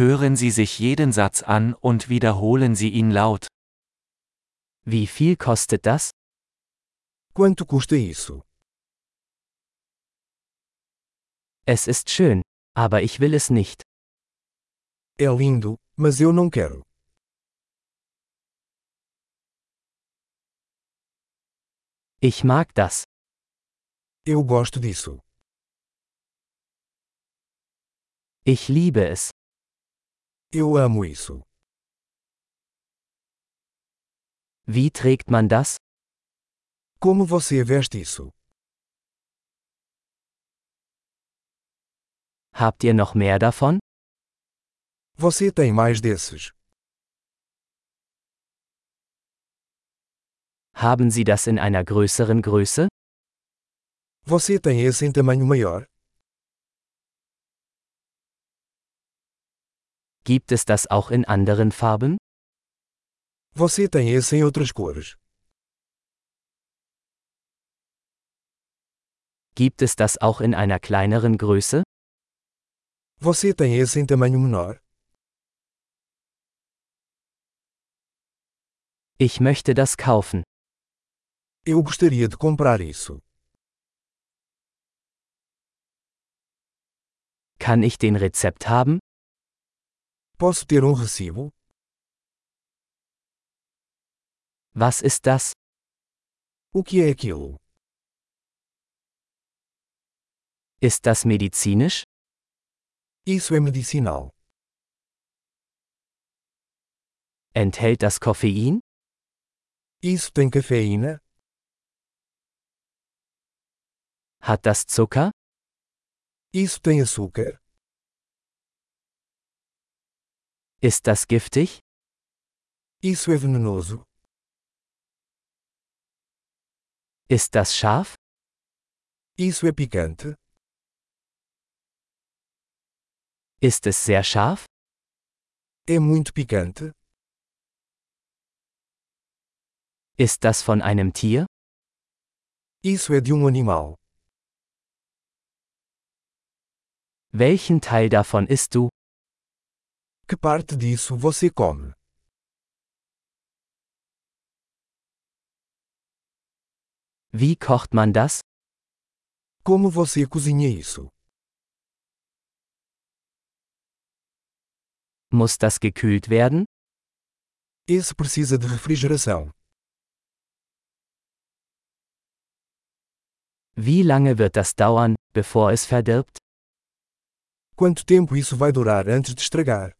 Hören Sie sich jeden Satz an und wiederholen Sie ihn laut. Wie viel kostet das? Quanto custa isso? Es ist schön, aber ich will es nicht. É lindo, mas eu não quero. Ich mag das. Eu gosto disso. Ich liebe es. Eu amo isso. Wie trägt man das? Como você veste isso? Habt ihr noch mehr davon? Você tem mais desses? Haben Sie das in einer größeren Größe? Você tem esse em tamanho maior? Gibt es das auch in anderen Farben? Você tem esse em outras cores? Gibt es das auch in einer kleineren Größe? Você tem esse em tamanho menor? Ich möchte das kaufen. Eu gostaria de comprar isso. Kann ich den Rezept haben? Posso ter um recibo? Was ist das? O que é aquilo? Ist das medizinisch? Isso é medicinal. Enthält das Koffein? Isso tem cafeína? Hat das Zucker? Isso tem açúcar? Ist das giftig? Isso é venenoso? Ist das scharf? Isso é picante? Ist es sehr scharf? É muito picante? Ist das von einem Tier? Isso é de um animal. Welchen Teil davon isst du? Que parte disso você come? Wie kocht man das? Como você cozinha isso? Muss das gekühlt werden? Esse precisa de refrigeração. Wie lange wird das dauern, bevor es verdirbt? Quanto tempo isso vai durar antes de estragar?